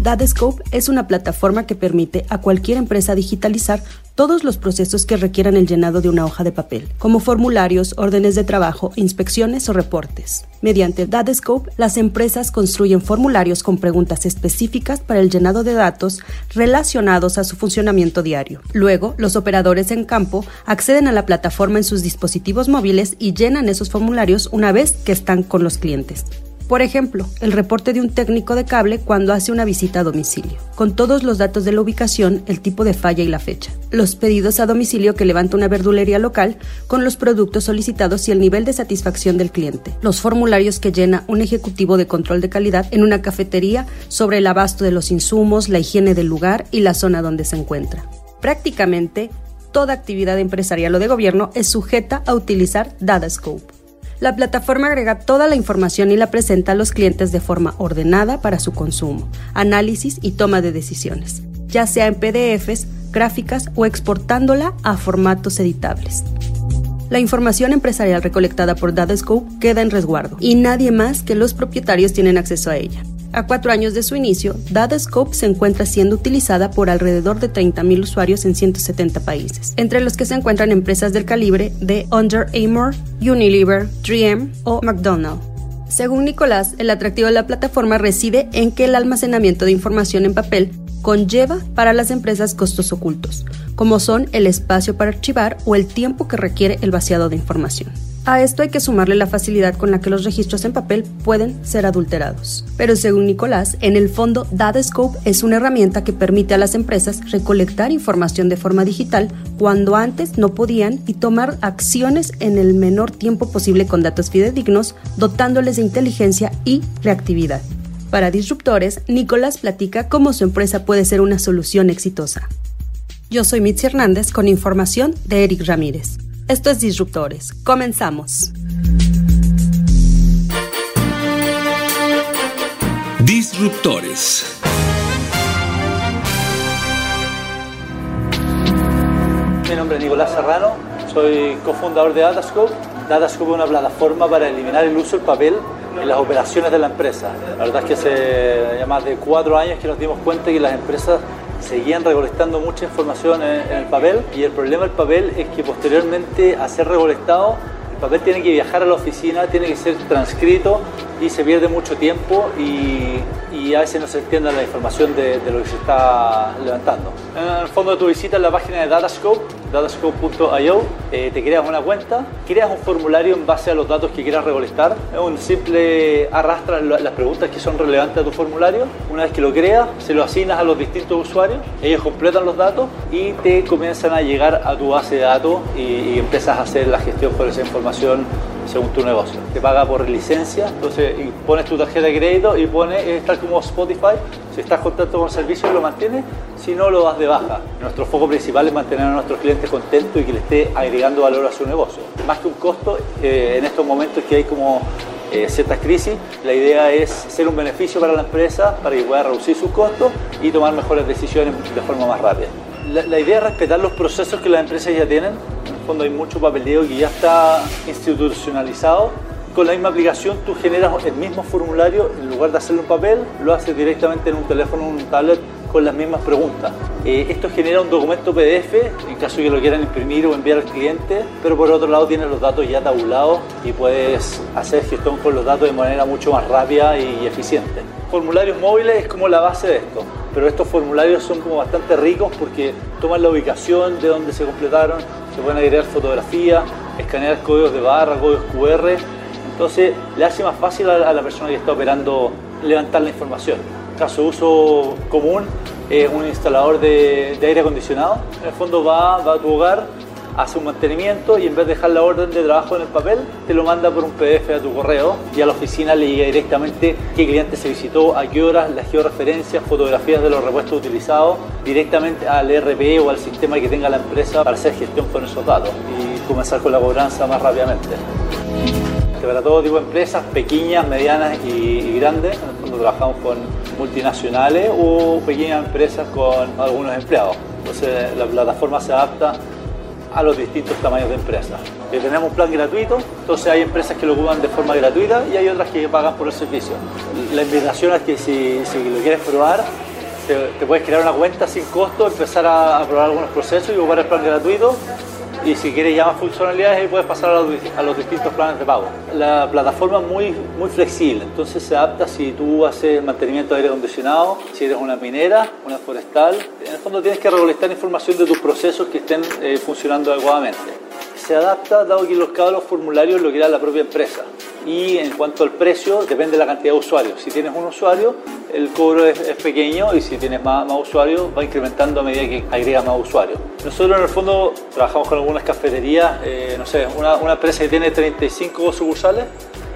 Dadescope es una plataforma que permite a cualquier empresa digitalizar todos los procesos que requieran el llenado de una hoja de papel, como formularios, órdenes de trabajo, inspecciones o reportes. Mediante Dadescope, las empresas construyen formularios con preguntas específicas para el llenado de datos relacionados a su funcionamiento diario. Luego, los operadores en campo acceden a la plataforma en sus dispositivos móviles y llenan esos formularios una vez que están con los clientes. Por ejemplo, el reporte de un técnico de cable cuando hace una visita a domicilio, con todos los datos de la ubicación, el tipo de falla y la fecha. Los pedidos a domicilio que levanta una verdulería local con los productos solicitados y el nivel de satisfacción del cliente. Los formularios que llena un ejecutivo de control de calidad en una cafetería sobre el abasto de los insumos, la higiene del lugar y la zona donde se encuentra. Prácticamente toda actividad empresarial o de gobierno es sujeta a utilizar Datascope. La plataforma agrega toda la información y la presenta a los clientes de forma ordenada para su consumo, análisis y toma de decisiones, ya sea en PDFs, gráficas o exportándola a formatos editables. La información empresarial recolectada por Datascope queda en resguardo y nadie más que los propietarios tienen acceso a ella. A cuatro años de su inicio, Datascope se encuentra siendo utilizada por alrededor de 30.000 usuarios en 170 países, entre los que se encuentran empresas del calibre de Under Armour, Unilever, 3M o McDonald's. Según Nicolás, el atractivo de la plataforma reside en que el almacenamiento de información en papel conlleva para las empresas costos ocultos, como son el espacio para archivar o el tiempo que requiere el vaciado de información. A esto hay que sumarle la facilidad con la que los registros en papel pueden ser adulterados. Pero según Nicolás, en el fondo, Datascope es una herramienta que permite a las empresas recolectar información de forma digital cuando antes no podían y tomar acciones en el menor tiempo posible con datos fidedignos, dotándoles de inteligencia y reactividad. Para Disruptores, Nicolás platica cómo su empresa puede ser una solución exitosa. Yo soy Mitzi Hernández con información de Eric Ramírez. Esto es Disruptores. Comenzamos. Disruptores. Mi nombre es Nicolás Serrano, soy cofundador de Datascope. Datascope es una plataforma para eliminar el uso del papel en las operaciones de la empresa. La verdad es que hace ya más de cuatro años que nos dimos cuenta que las empresas seguían recolectando mucha información en, el papel y el problema del papel es que posteriormente a ser recolectado papel tiene que viajar a la oficina, tiene que ser transcrito y se pierde mucho tiempo y, a veces no se entiende la información de, de, lo que se está levantando. En el fondo tú visitas la página de Datascope, datascope.io, eh, te creas una cuenta, creas un formulario en base a los datos que quieras recolectar, es un simple arrastra las preguntas que son relevantes a tu formulario, una vez que lo creas, se lo asignas a los distintos usuarios, ellos completan los datos y te comienzan a llegar a tu base de datos y, y empiezas a hacer la gestión por esa información según tu negocio. Te paga por licencia, entonces pones tu tarjeta de crédito y pones, es tal como Spotify, si estás contento con el servicio lo mantienes, si no lo das de baja. Nuestro foco principal es mantener a nuestros clientes contentos y que le esté agregando valor a su negocio. Más que un costo, eh, en estos momentos que hay como eh, ciertas crisis, la idea es ser un beneficio para la empresa para que pueda reducir sus costos y tomar mejores decisiones de forma más rápida. La, la idea es respetar los procesos que las empresas ya tienen. Fondo hay mucho papeleo que ya está institucionalizado. Con la misma aplicación tú generas el mismo formulario, en lugar de hacerlo en papel, lo haces directamente en un teléfono o un tablet con las mismas preguntas. Eh, esto genera un documento PDF en caso que lo quieran imprimir o enviar al cliente, pero por otro lado tienes los datos ya tabulados y puedes hacer gestión con los datos de manera mucho más rápida y eficiente. Formularios móviles es como la base de esto, pero estos formularios son como bastante ricos porque toman la ubicación de donde se completaron, se pueden agregar fotografías, escanear códigos de barra, códigos QR, entonces le hace más fácil a la persona que está operando levantar la información caso uso común, es un instalador de, de, aire acondicionado. En el fondo va, va a tu hogar, hace un mantenimiento y en vez de dejar la orden de trabajo en el papel, te lo manda por un PDF a tu correo y a la oficina le llega directamente qué cliente se visitó, a qué horas, las georreferencias, fotografías de los repuestos utilizados, directamente al ERP o al sistema que tenga la empresa para hacer gestión con esos datos y comenzar con la cobranza más rápidamente para todo tipo de empresas, pequeñas, medianas y, grandes. Cuando trabajamos con multinacionales o pequeñas empresas con algunos empleados. Entonces la plataforma se adapta a los distintos tamaños de empresas. tenemos un plan gratuito, entonces hay empresas que lo ocupan de forma gratuita y hay otras que pagan por el servicio. La invitación es que si, lo quieres probar, te, puedes crear una cuenta sin costo, empezar a, a probar algunos procesos y ocupar el plan gratuito y si quieres ya más funcionalidades puedes pasar a los, distintos planes de pago. La plataforma es muy, muy flexible, entonces se adapta si tú haces mantenimiento de aire acondicionado, si eres una minera, una forestal. En el fondo tienes que recolectar información de tus procesos que estén eh, funcionando adecuadamente. Se adapta dado que los, cada los formularios lo crea la propia empresa y en cuanto al precio depende de la cantidad de usuarios. Si tienes un usuario, el cobro es, pequeño y si tienes más, usuarios va incrementando a medida que agregas más usuarios. Nosotros en el fondo trabajamos con algunas cafeterías, eh, no sé, una, una, empresa que tiene 35 sucursales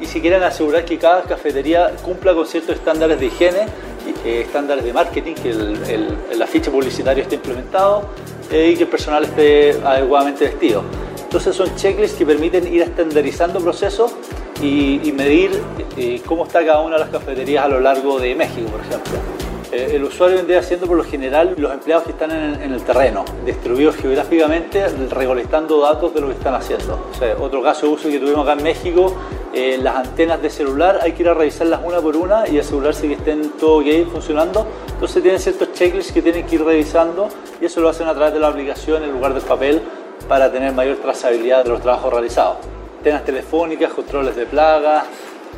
y si quieren asegurar que cada cafetería cumpla con ciertos estándares de higiene, eh, estándares de marketing, que el, el, el afiche publicitario esté implementado eh, y que el personal esté adecuadamente vestido. Entonces son checklists que permiten ir estandarizando procesos y, medir eh, cómo está cada una de las cafeterías a lo largo de México, por ejemplo. Eh, el usuario vendría siendo por lo general los empleados que están en, el terreno, distribuidos geográficamente, recolectando datos de lo que están haciendo. otro caso de uso que tuvimos acá en México, eh, las antenas de celular hay que ir a revisarlas una por una y asegurarse que estén todo ok funcionando. Entonces tienen ciertos checklists que tienen que ir revisando y eso lo hacen a través de la aplicación en lugar del papel para tener mayor trazabilidad de los trabajos realizados. Antenas telefónicas, controles de plagas,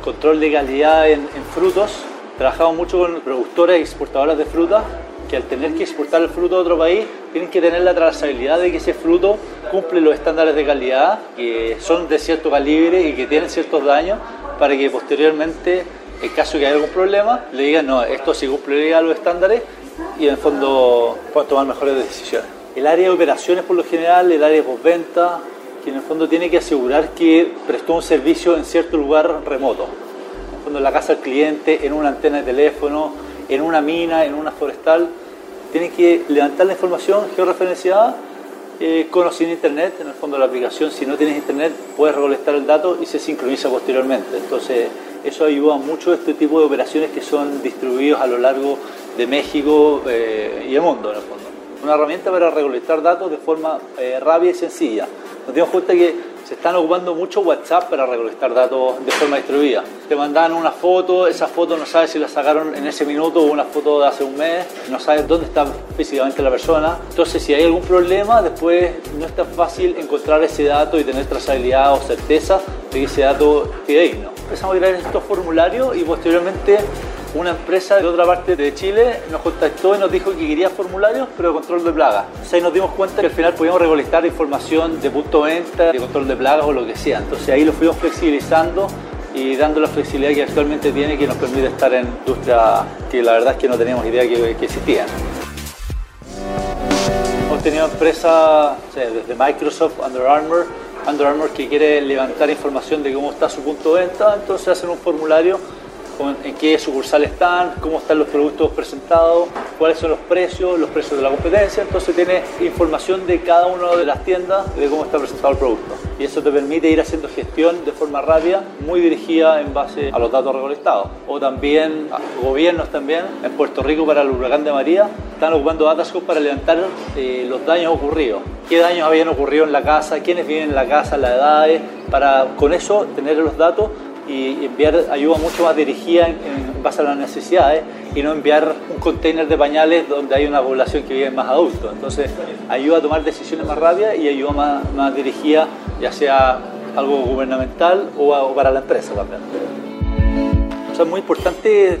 control de calidad en, frutos. Trabajamos mucho con productoras y exportadoras de fruta que al tener que exportar el fruto a otro país tienen que tener la trazabilidad de que ese fruto cumple los estándares de calidad, que son de cierto calibre y que tienen ciertos daños para que posteriormente, en caso de que haya algún problema, le digan, no, esto sí cumple los estándares y en el fondo puedan tomar mejores decisiones el área de operaciones por lo general, el área de postventa, que en el fondo tiene que asegurar que prestó un servicio en cierto lugar remoto. Fondo en la casa del cliente, en una antena de teléfono, en una mina, en una forestal, tiene que levantar la información georreferenciada eh, con o sin internet. En el fondo la aplicación, si no tienes internet, puedes recolectar el dato y se sincroniza posteriormente. Entonces, eso ayuda mucho a este tipo de operaciones que son distribuidos a lo largo de México eh, y el mundo, en el fondo una herramienta para recolectar datos de forma eh, rápida y sencilla. Nos dimos cuenta que se están ocupando mucho WhatsApp para recolectar datos de forma distribuida. Te mandan una foto, esa foto no sabes si la sacaron en ese minuto o una foto de hace un mes, no sabes dónde está físicamente la persona. Entonces, si hay algún problema, después no es tan fácil encontrar ese dato y tener trazabilidad o certeza de que ese dato fidedigno. Empezamos a crear estos formularios y posteriormente una empresa de otra parte de Chile nos contactó y nos dijo que quería formularios, pero de control de plagas. O sea, nos dimos cuenta que al final podíamos recolectar información de punto de venta, de control de plagas o lo que sea. Entonces ahí lo fuimos flexibilizando y dando la flexibilidad que actualmente tiene que nos permite estar en industria que la verdad es que no teníamos idea que, existían. Hemos tenido empresas desde Microsoft, Under Armour, Under Armour que quiere levantar información de cómo está su punto de venta, entonces hacen un formulario en qué sucursal están, cómo están los productos presentados, cuáles son los precios, los precios de la competencia. Entonces tiene información de cada una de las tiendas de cómo está presentado el producto. Y eso te permite ir haciendo gestión de forma rápida, muy dirigida en base a los datos recolectados. O también gobiernos también, en Puerto Rico para el huracán de María, están ocupando Datascope para levantar eh, los daños ocurridos. Qué daños habían ocurrido en la casa, quiénes viven en la casa, las edades, para con eso tener los datos y enviar ayuda mucho más dirigida en, base a las necesidades y no enviar un container de pañales donde hay una población que vive más adultos. Entonces ayuda a tomar decisiones más rápidas y ayuda más, más dirigida, ya sea algo gubernamental o, para la empresa también. O sea, es muy importante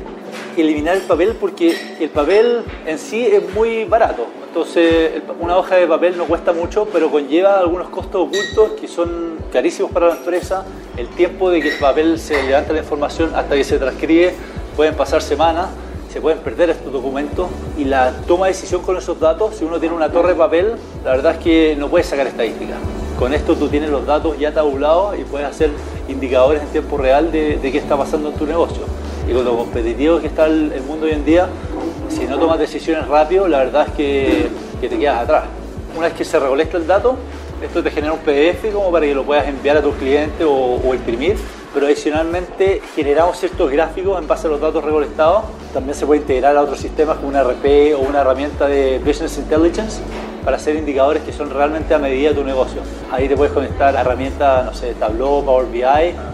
eliminar el papel porque el papel en sí es muy barato. Entonces, una hoja de papel no cuesta mucho, pero conlleva algunos costos ocultos que son carísimos para la empresa. El tiempo de que el papel se levanta la información hasta que se transcribe pueden pasar semanas se pueden perder estos documentos y la toma de decisión con esos datos, si uno tiene una torre de papel, la verdad es que no puedes sacar estadísticas. Con esto tú tienes los datos ya tabulados y puedes hacer indicadores en tiempo real de, qué está pasando en tu negocio. Y con lo competitivo que está el, mundo hoy en día, si no tomas decisiones rápido, la verdad es que, te quedas atrás. Una vez que se recolecta el dato, esto te genera un PDF como para que lo puedas enviar a tus clientes o, imprimir pero adicionalmente generamos ciertos gráficos en base a los datos recolectados. También se puede integrar a otros sistemas como una RP o una herramienta de Business Intelligence para hacer indicadores que son realmente a medida de tu negocio. Ahí te puedes conectar a herramientas, no sé, Tableau, Power BI,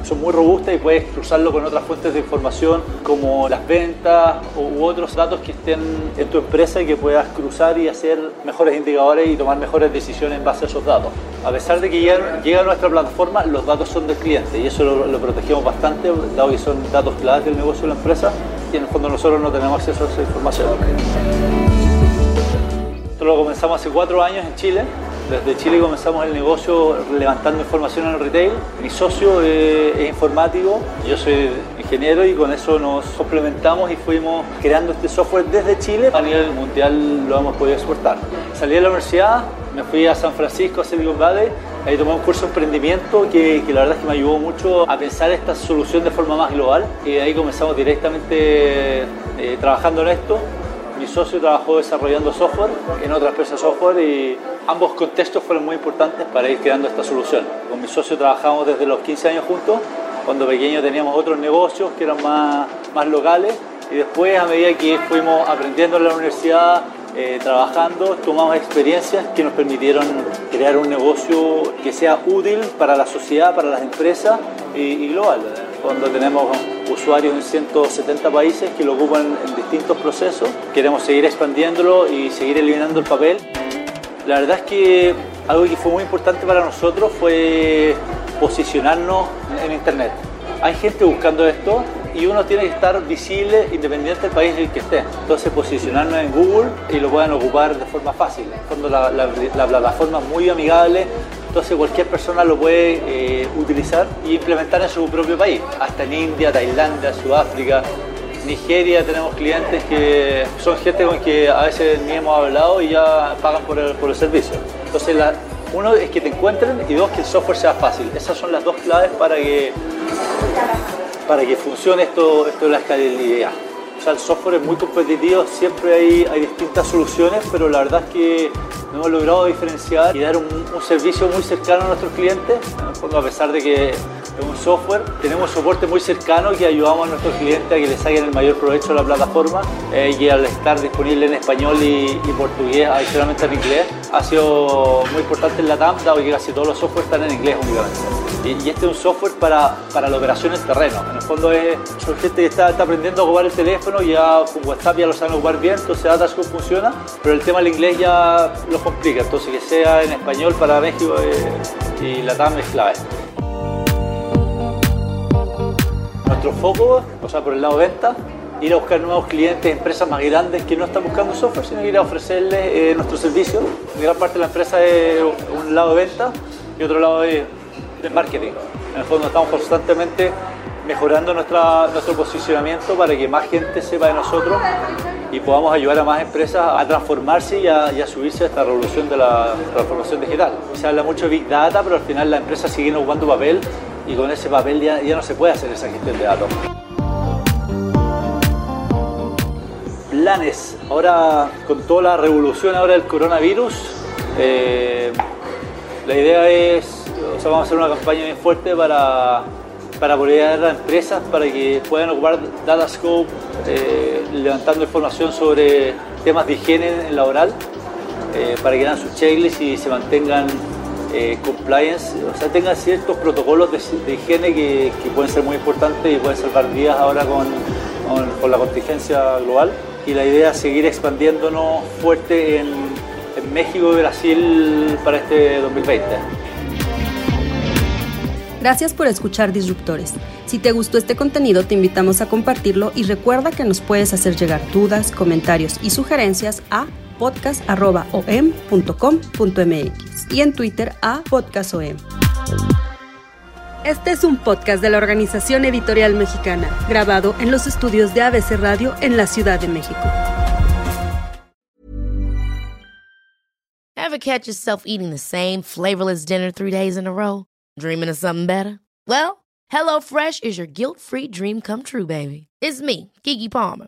son muy robustas y puedes cruzarlo con otras fuentes de información como las ventas u otros datos que estén en tu empresa y que puedas cruzar y hacer mejores indicadores y tomar mejores decisiones en base a esos datos. A pesar de que llega a nuestra plataforma, los datos son del cliente y eso lo, lo protegemos bastante, dado que son datos claves del negocio de la empresa y en el fondo nosotros no tenemos acceso a esa información. Esto lo comenzamos hace cuatro años en Chile. Desde Chile comenzamos el negocio levantando información en el retail. Mi socio es informático, yo soy ingeniero y con eso nos complementamos y fuimos creando este software desde Chile. A nivel mundial lo hemos podido exportar. Salí de la universidad, me fui a San Francisco, a Silicon Valley, ahí tomé un curso de emprendimiento que, la verdad es que me ayudó mucho a pensar esta solución de forma más global y ahí comenzamos directamente eh, trabajando en esto mi socio trabajó desarrollando software en otra empresa software y ambos contextos fueron muy importantes para ir creando esta solución. Con mi socio trabajamos desde los 15 años juntos, cuando pequeños teníamos otros negocios que eran más, más locales y después a medida que fuimos aprendiendo en la universidad, eh, trabajando, tomamos experiencias que nos permitieron crear un negocio que sea útil para la sociedad, para las empresas y, y global cuando tenemos usuarios en 170 países que lo ocupan en distintos procesos. Queremos seguir expandiéndolo y seguir eliminando el papel. La verdad es que algo que fue muy importante para nosotros fue posicionarnos en Internet. Hay gente buscando esto y uno tiene que estar visible independiente del país en el que esté. Entonces posicionarnos en Google y lo puedan ocupar de forma fácil. En la, la, la plataforma es muy amigable, entonces cualquier persona lo puede eh, utilizar y implementar en su propio país, hasta en India, Tailandia, Sudáfrica, Nigeria tenemos clientes que son gente con que a veces ni hemos hablado y ya pagan por el servicio. Entonces uno es que te encuentren y dos que el software sea fácil. Esas son las dos claves para que, para que funcione esto, esto de la escalabilidad el software es muy competitivo, siempre hay, hay distintas soluciones, pero la verdad es que hemos logrado diferenciar y dar un, servicio muy cercano a nuestros clientes, a pesar de que es un software, tenemos soporte muy cercano que ayudamos a nuestros clientes a que les saquen el mayor provecho de la plataforma eh, y al estar disponible en español y, portugués, adicionalmente en inglés, ha sido muy importante en la TAM, dado que casi todos los softwares están en inglés únicamente. Y, este es un software para, para la operación en terreno. En el fondo es, son gente que está, aprendiendo a ocupar el teléfono, ya con WhatsApp ya lo saben ocupar bien, entonces Datascope funciona, pero el tema del inglés ya lo complica, entonces que sea en español para México eh, y la TAM es clave. Nuestro foco, o sea, por el lado de venta, ir a buscar nuevos clientes, empresas más grandes que no están buscando software, sino ir a ofrecerles eh, nuestro servicio. Gran parte de la empresa es un lado de venta y otro lado de, de marketing. En el fondo estamos constantemente mejorando nuestro posicionamiento para que más gente sepa de nosotros y podamos ayudar a más empresas a transformarse y a, subirse a esta revolución de la transformación digital. Se habla mucho de Big Data, pero al final las empresas siguen ocupando papel y con ese papel ya, ya no se puede hacer esa gestión de datos. Planes. Ahora, con toda la revolución ahora del coronavirus, eh, la idea es, o sea, vamos a hacer una campaña bien fuerte para para apoyar a empresas para que puedan ocupar Datascope eh, levantando información sobre temas de higiene laboral eh, para que hagan sus checklists y se mantengan eh, compliance, o sea, tengan ciertos protocolos de, higiene que, pueden ser muy importantes y pueden salvar vidas ahora con, con, la contingencia global. Y la idea es seguir expandiéndonos fuerte en, en México y Brasil para este 2020. Gracias por escuchar Disruptores. Si te gustó este contenido, te invitamos a compartirlo y recuerda que nos puedes hacer llegar dudas, comentarios y sugerencias a podcast.om.com.mx y en Twitter a podcastom. Este es un podcast de la Organización Editorial Mexicana, grabado en los estudios de ABC Radio en la Ciudad de México. Ever catch yourself eating the same flavorless dinner three days in a row? Dreaming of something better? Well, HelloFresh is your guilt-free dream come true, baby. It's me, Kiki Palmer.